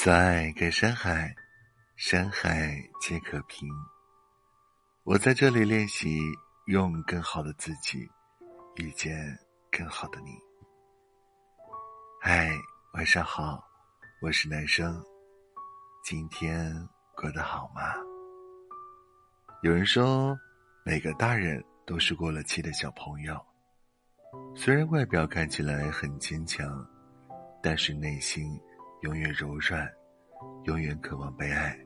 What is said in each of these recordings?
所爱隔山海，山海皆可平。我在这里练习，用更好的自己遇见更好的你。嗨，晚上好，我是男生，今天过得好吗？有人说，每个大人都是过了期的小朋友，虽然外表看起来很坚强，但是内心。永远柔软，永远渴望被爱。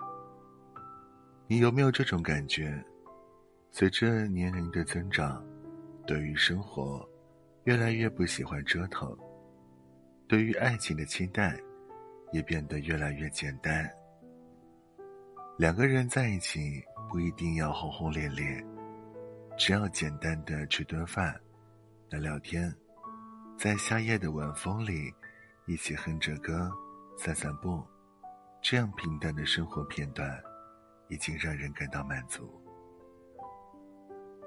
你有没有这种感觉？随着年龄的增长，对于生活越来越不喜欢折腾，对于爱情的期待也变得越来越简单。两个人在一起不一定要轰轰烈烈，只要简单的吃顿饭、聊聊天，在夏夜的晚风里一起哼着歌。散散步，这样平淡的生活片段，已经让人感到满足。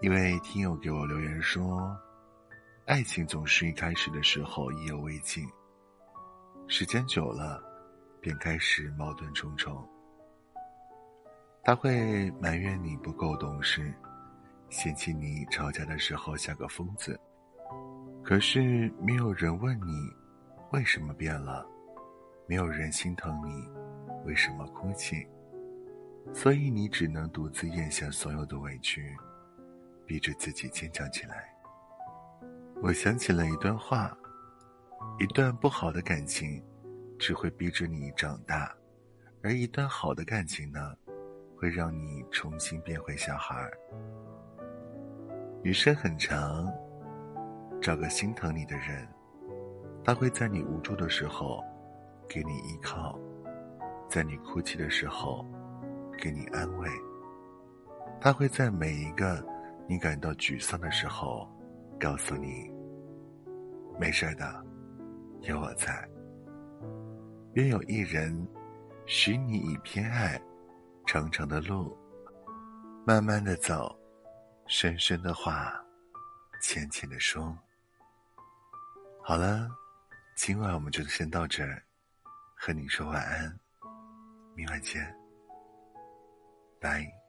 一位听友给我留言说：“爱情总是一开始的时候意犹未尽，时间久了，便开始矛盾重重。他会埋怨你不够懂事，嫌弃你吵架的时候像个疯子。可是没有人问你，为什么变了。”没有人心疼你，为什么哭泣？所以你只能独自咽下所有的委屈，逼着自己坚强起来。我想起了一段话：一段不好的感情，只会逼着你长大；而一段好的感情呢，会让你重新变回小孩。余生很长，找个心疼你的人，他会在你无助的时候。给你依靠，在你哭泣的时候，给你安慰。他会在每一个你感到沮丧的时候，告诉你：“没事的，有我在。”愿有一人，许你以偏爱，长长的路，慢慢的走，深深的话，浅浅的说。好了，今晚我们就先到这儿。和你说晚安，明晚见，拜。